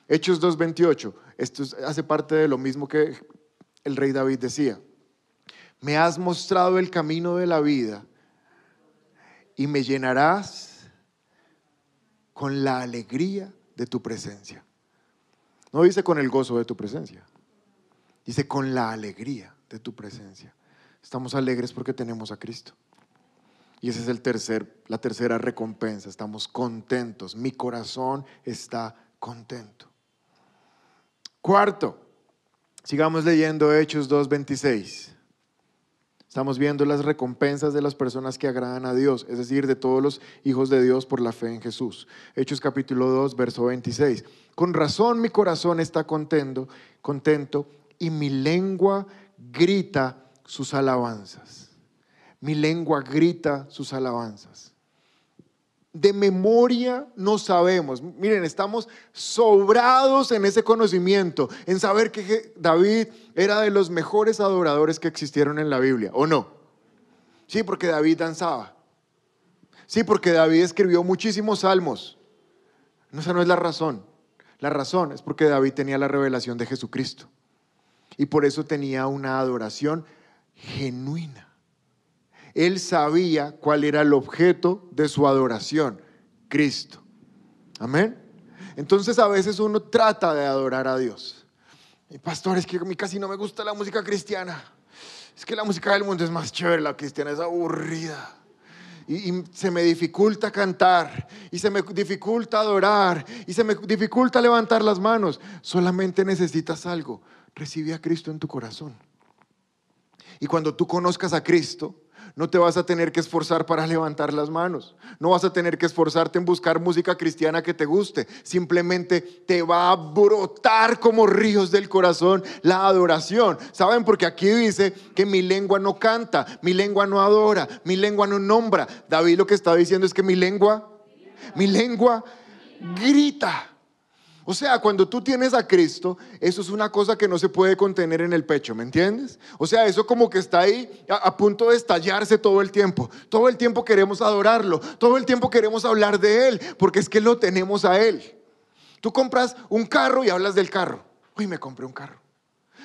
Hechos 2.28, esto hace parte de lo mismo que el rey David decía. Me has mostrado el camino de la vida y me llenarás con la alegría de tu presencia. No dice con el gozo de tu presencia, dice con la alegría de tu presencia. Estamos alegres porque tenemos a Cristo. Y esa es el tercer, la tercera recompensa. Estamos contentos. Mi corazón está contento. Cuarto, sigamos leyendo Hechos 2.26. Estamos viendo las recompensas de las personas que agradan a Dios, es decir, de todos los hijos de Dios por la fe en Jesús. Hechos capítulo 2, verso 26. Con razón mi corazón está contento, contento y mi lengua grita sus alabanzas. Mi lengua grita sus alabanzas de memoria no sabemos. Miren, estamos sobrados en ese conocimiento, en saber que David era de los mejores adoradores que existieron en la Biblia, ¿o no? Sí, porque David danzaba. Sí, porque David escribió muchísimos salmos. No, esa no es la razón. La razón es porque David tenía la revelación de Jesucristo. Y por eso tenía una adoración genuina él sabía cuál era el objeto de su adoración, Cristo. Amén. Entonces a veces uno trata de adorar a Dios. Y pastor, es que a mí casi no me gusta la música cristiana. Es que la música del mundo es más chévere, la cristiana es aburrida. Y, y, se me dificulta cantar, y se me dificulta adorar, y se me dificulta levantar las manos. Solamente necesitas algo. Recibe a Cristo en tu corazón. Y cuando tú conozcas a Cristo, no te vas a tener que esforzar para levantar las manos. No vas a tener que esforzarte en buscar música cristiana que te guste. Simplemente te va a brotar como ríos del corazón la adoración. ¿Saben? Porque aquí dice que mi lengua no canta, mi lengua no adora, mi lengua no nombra. David lo que está diciendo es que mi lengua, mi lengua grita. O sea, cuando tú tienes a Cristo, eso es una cosa que no se puede contener en el pecho, ¿me entiendes? O sea, eso como que está ahí a, punto de estallarse todo el tiempo. Todo el tiempo queremos adorarlo, todo el tiempo queremos hablar de Él, porque es que lo tenemos a Él. Tú compras un carro y hablas del carro. Uy, me compré un carro.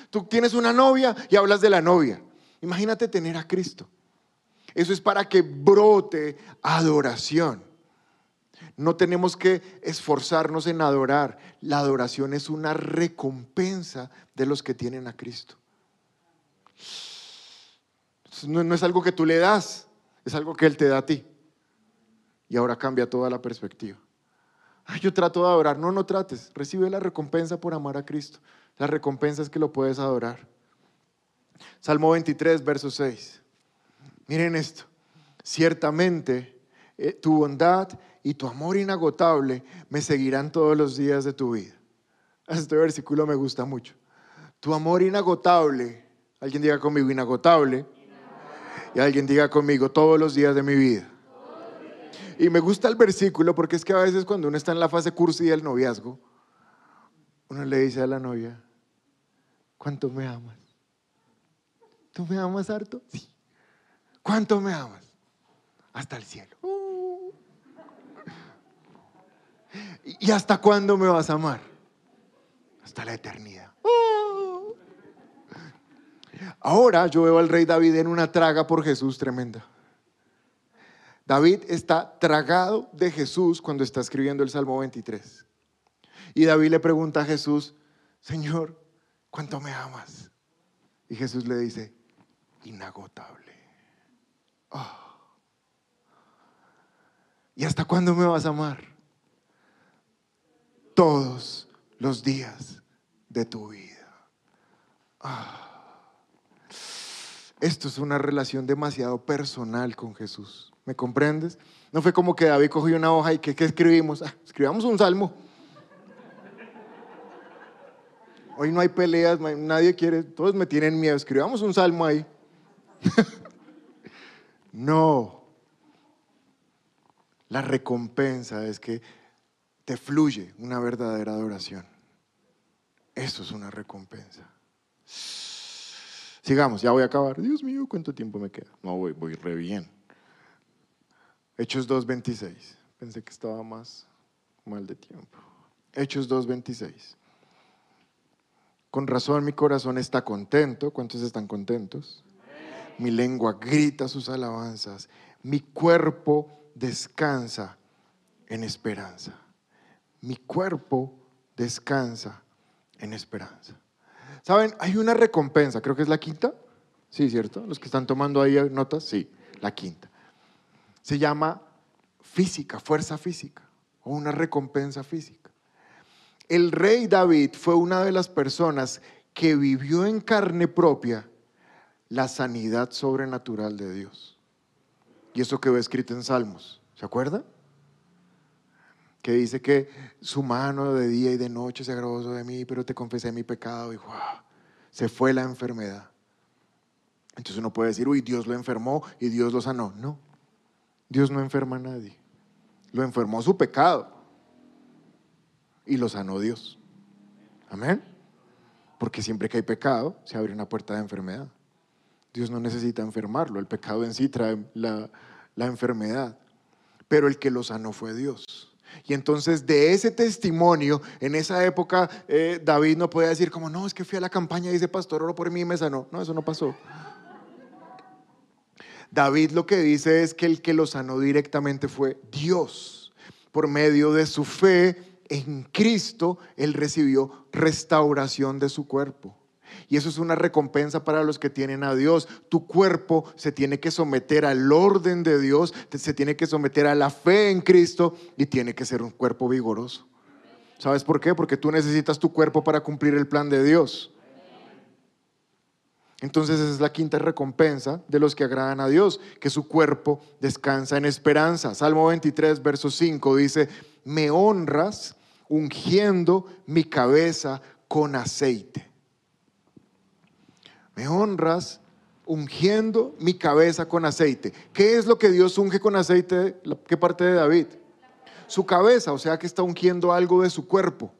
Tú tienes una novia y hablas de la novia. Imagínate tener a Cristo. Eso es para que brote adoración. No tenemos que esforzarnos en adorar. La adoración es una recompensa de los que tienen a Cristo. No, es algo que tú le das, es algo que Él te da a ti. Y ahora cambia toda la perspectiva. yo trato de adorar. No, no trates. Recibe la recompensa por amar a Cristo. La recompensa es que lo puedes adorar. Salmo 23, verso 6. Miren esto. Ciertamente eh, tu bondad y tu amor inagotable me seguirán todos los días de tu vida. Este versículo me gusta mucho. Tu amor inagotable, alguien diga conmigo inagotable, y alguien diga conmigo todos los días de mi vida. Y me gusta el versículo porque es que a veces cuando uno está en la fase cursi del noviazgo, uno le dice a la novia, ¿cuánto me amas? ¿Tú me amas harto? Sí. ¿Cuánto me amas? Hasta el cielo. ¿Y hasta cuándo me vas a amar? Hasta la eternidad. Ahora yo veo al rey David en una traga por Jesús tremenda. David está tragado de Jesús cuando está escribiendo el Salmo 23. Y David le pregunta a Jesús, Señor, ¿cuánto me amas? Y Jesús le dice, inagotable. Ah. ¿Y hasta cuándo me vas a amar? Todos los días de tu vida. Ah. Esto es una relación demasiado personal con Jesús. ¿Me comprendes? No fue como que David cogió una hoja y que ¿qué escribimos? Ah, escribamos un salmo. Hoy no hay peleas, nadie quiere, todos me tienen miedo. Escribamos un salmo ahí. no. La recompensa es que fluye una verdadera adoración. Eso es una recompensa. Sigamos, ya voy a acabar. Dios mío, ¿cuánto tiempo me queda? No, voy, voy re bien. Hechos 2.26. Pensé que estaba más mal de tiempo. Hechos 2.26. Con razón mi corazón está contento. ¿Cuántos están contentos? Mi lengua grita sus alabanzas. Mi cuerpo descansa en esperanza. Mi cuerpo descansa en esperanza. ¿Saben? Hay una recompensa, creo que es la quinta. Sí, ¿cierto? Los que están tomando ahí notas, sí, la quinta. Se llama física, fuerza física, o una recompensa física. El rey David fue una de las personas que vivió en carne propia la sanidad sobrenatural de Dios. Y eso quedó escrito en Salmos, ¿se acuerda? Que dice que su mano de día y de noche se agravó de mí, pero te confesé mi pecado y wow, se fue la enfermedad. Entonces uno puede decir, uy, Dios lo enfermó y Dios lo sanó. No, Dios no enferma a nadie. Lo enfermó su pecado y lo sanó Dios. Amén. Porque siempre que hay pecado, se abre una puerta de enfermedad. Dios no necesita enfermarlo, el pecado en sí trae la, la enfermedad. Pero el que lo sanó fue Dios. Y entonces de ese testimonio, en esa época eh, David no podía decir como, no, es que fui a la campaña y dice, pastor, oro por mí y me sanó. No, eso no pasó. David lo que dice es que el que lo sanó directamente fue Dios. Por medio de su fe en Cristo, él recibió restauración de su cuerpo. Y eso es una recompensa para los que tienen a Dios. Tu cuerpo se tiene que someter al orden de Dios, se tiene que someter a la fe en Cristo y tiene que ser un cuerpo vigoroso. ¿Sabes por qué? Porque tú necesitas tu cuerpo para cumplir el plan de Dios. Entonces esa es la quinta recompensa de los que agradan a Dios, que su cuerpo descansa en esperanza. Salmo 23, verso 5 dice, me honras ungiendo mi cabeza con aceite me honras ungiendo mi cabeza con aceite. ¿Qué es lo que Dios unge con aceite? ¿Qué parte de David? Su cabeza, o sea que está ungiendo algo de su cuerpo.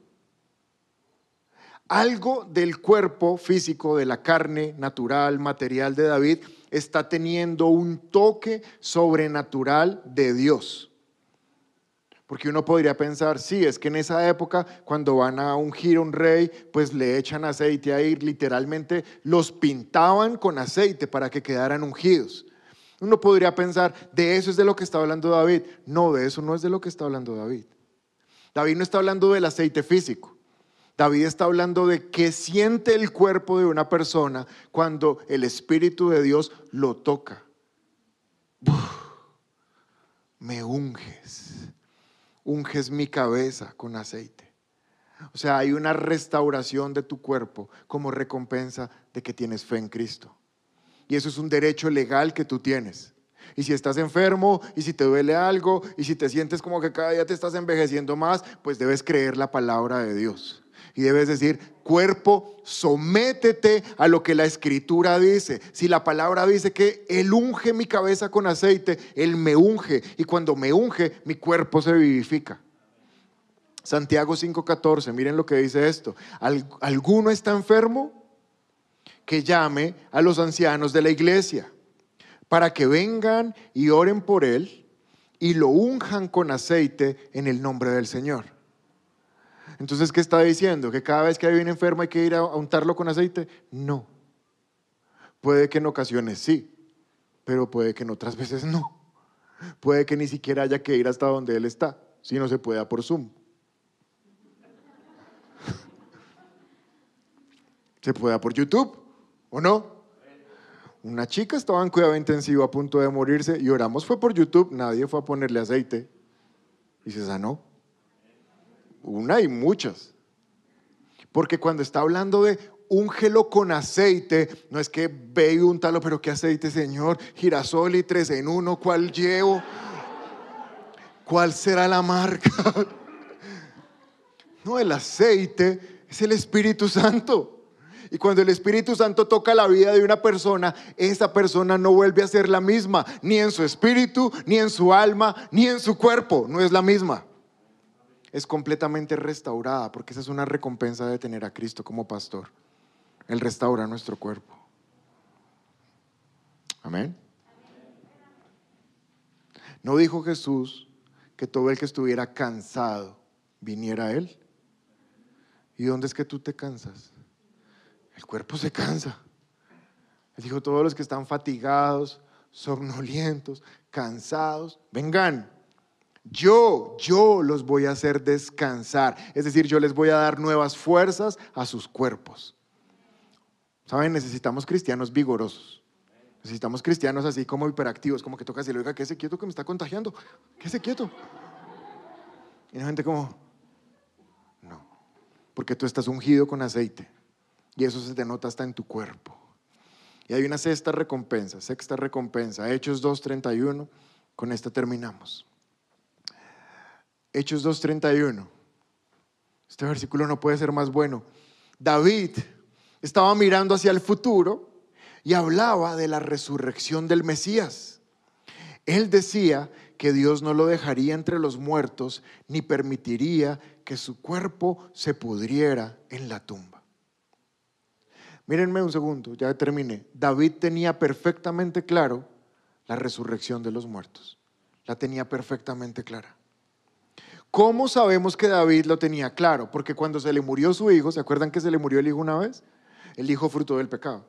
Algo del cuerpo físico, de la carne natural, material de David, está teniendo un toque sobrenatural de Dios. Porque uno podría pensar, sí, es que en esa época, cuando van a ungir a un rey, pues le echan aceite ahí, literalmente los pintaban con aceite para que quedaran ungidos. Uno podría pensar, de eso es de lo que está hablando David. No, de eso no es de lo que está hablando David. David no está hablando del aceite físico. David está hablando de qué siente el cuerpo de una persona cuando el Espíritu de Dios lo toca. me unges unges mi cabeza con aceite. O sea, hay una restauración de tu cuerpo como recompensa de que tienes fe en Cristo. Y eso es un derecho legal que tú tienes. Y si estás enfermo, y si te duele algo, y si te sientes como que cada día te estás envejeciendo más, pues debes creer la palabra de Dios. Y debes decir, cuerpo, sométete a lo que la escritura dice. Si la palabra dice que Él unge mi cabeza con aceite, Él me unge. Y cuando me unge, mi cuerpo se vivifica. Santiago 5:14, miren lo que dice esto. ¿Alguno está enfermo? Que llame a los ancianos de la iglesia para que vengan y oren por él y lo unjan con aceite en el nombre del Señor. Entonces, ¿qué está diciendo? ¿Que cada vez que hay un enfermo hay que ir a untarlo con aceite? No. Puede que en ocasiones sí, pero puede que en otras veces no. Puede que ni siquiera haya que ir hasta donde él está, si no se pueda por Zoom. Se pueda por YouTube, ¿o no? Una chica estaba en cuidado intensivo a punto de morirse y oramos, fue por YouTube, nadie fue a ponerle aceite y se sanó. Una y muchas. Porque cuando está hablando de úngelo con aceite, no es que ve y untalo, pero ¿qué aceite, Señor? Girasol y tres en uno, ¿cuál llevo? ¿Cuál será la marca? No, el aceite es el Espíritu Santo. Y cuando el Espíritu Santo toca la vida de una persona, esa persona no vuelve a ser la misma, ni en su espíritu, ni en su alma, ni en su cuerpo, no es la misma es completamente restaurada, porque esa es una recompensa de tener a Cristo como pastor. Él restaura nuestro cuerpo. Amén. ¿No dijo Jesús que todo el que estuviera cansado viniera a Él? ¿Y dónde es que tú te cansas? El cuerpo se cansa. Él dijo, todos los que están fatigados, somnolientos, cansados, vengan, yo, yo los voy a hacer descansar. Es decir, yo les voy a dar nuevas fuerzas a sus cuerpos. ¿Saben? Necesitamos cristianos vigorosos. Necesitamos cristianos así como hiperactivos, como que toca decirle, oiga, quédese quieto que me está contagiando. Quédese quieto. Y la gente como, no, porque tú estás ungido con aceite. Y eso se te nota hasta en tu cuerpo. Y hay una sexta recompensa, sexta recompensa, Hechos 2.31. Con esta terminamos. Hechos 2.31. Este versículo no puede ser más bueno. David estaba mirando hacia el futuro y hablaba de la resurrección del Mesías. Él decía que Dios no lo dejaría entre los muertos ni permitiría que su cuerpo se pudriera en la tumba. Mírenme un segundo, ya terminé. David tenía perfectamente claro la resurrección de los muertos. La tenía perfectamente clara. ¿Cómo sabemos que David lo tenía claro? Porque cuando se le murió su hijo, ¿se acuerdan que se le murió el hijo una vez? El hijo fruto del pecado.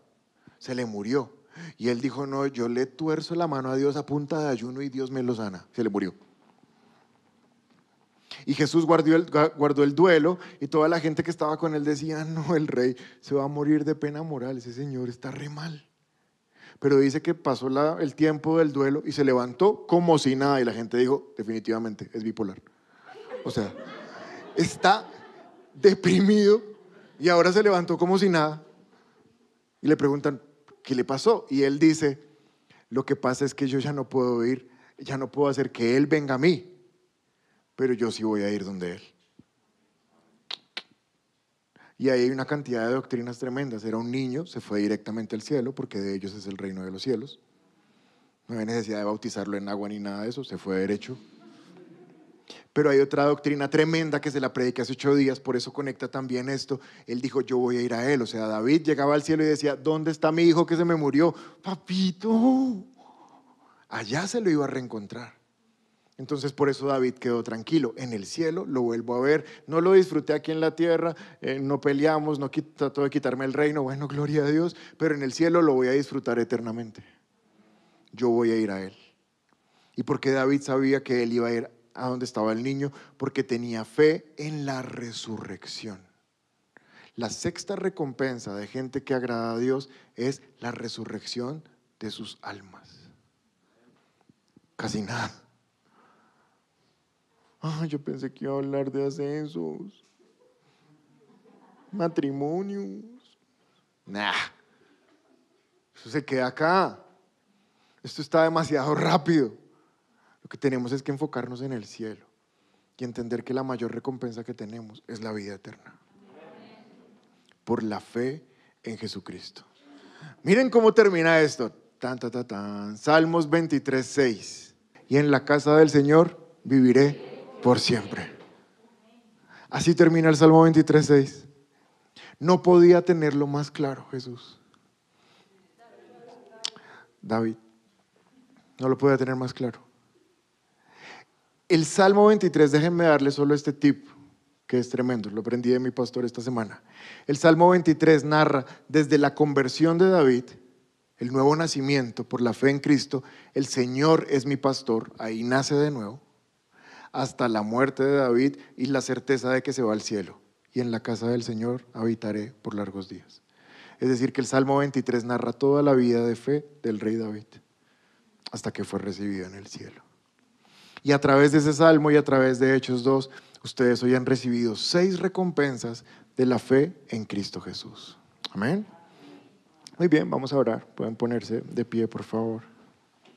Se le murió. Y él dijo, no, yo le tuerzo la mano a Dios a punta de ayuno y Dios me lo sana. Se le murió. Y Jesús guardó el, guardó el, duelo y toda la gente que estaba con él decía, no, el rey se va a morir de pena moral, ese señor está re mal. Pero dice que pasó el tiempo del duelo y se levantó como si nada y la gente dijo, definitivamente, es bipolar. O sea, está deprimido y ahora se levantó como si nada. Y le preguntan, ¿qué le pasó? Y él dice, lo que pasa es que yo ya no puedo ir, ya no puedo hacer que él venga a mí, pero yo sí voy a ir donde él. Y ahí hay una cantidad de doctrinas tremendas. Era un niño, se fue directamente al cielo, porque de ellos es el reino de los cielos. No hay necesidad de bautizarlo en agua ni nada de eso, se fue derecho. Pero hay otra doctrina tremenda que se la predica hace ocho días, por eso conecta también esto. Él dijo, yo voy a ir a él. O sea, David llegaba al cielo y decía, ¿dónde está mi hijo que se me murió? Papito, allá se lo iba a reencontrar. Entonces por eso David quedó tranquilo. En el cielo lo vuelvo a ver. No lo disfruté aquí en la tierra, eh, no peleamos, no trató de quitarme el reino. Bueno, gloria a Dios, pero en el cielo lo voy a disfrutar eternamente. Yo voy a ir a él. ¿Y por qué David sabía que él iba a ir a donde estaba el niño? Porque tenía fe en la resurrección. La sexta recompensa de gente que agrada a Dios es la resurrección de sus almas. Casi nada. Ah, yo pensé que iba a hablar de ascensos, matrimonios. Nah, eso se queda acá. Esto está demasiado rápido. Que tenemos es que enfocarnos en el cielo y entender que la mayor recompensa que tenemos es la vida eterna. Por la fe en Jesucristo. Miren cómo termina esto. Tan, tan, tan. Salmos 23, 6. Y en la casa del Señor viviré por siempre. Así termina el Salmo 23.6. No podía tenerlo más claro Jesús. David. No lo podía tener más claro. El Salmo 23, déjenme darle solo este tip, que es tremendo, lo aprendí de mi pastor esta semana. El Salmo 23 narra desde la conversión de David, el nuevo nacimiento por la fe en Cristo, el Señor es mi pastor, ahí nace de nuevo hasta la muerte de David y la certeza de que se va al cielo. Y en la casa del Señor habitaré por largos días. Es decir, que el Salmo 23 narra toda la vida de fe del rey David, hasta que fue recibido en el cielo. Y a través de ese salmo y a través de Hechos 2, ustedes hoy han recibido seis recompensas de la fe en Cristo Jesús. Amén. Muy bien, vamos a orar. Pueden ponerse de pie, por favor.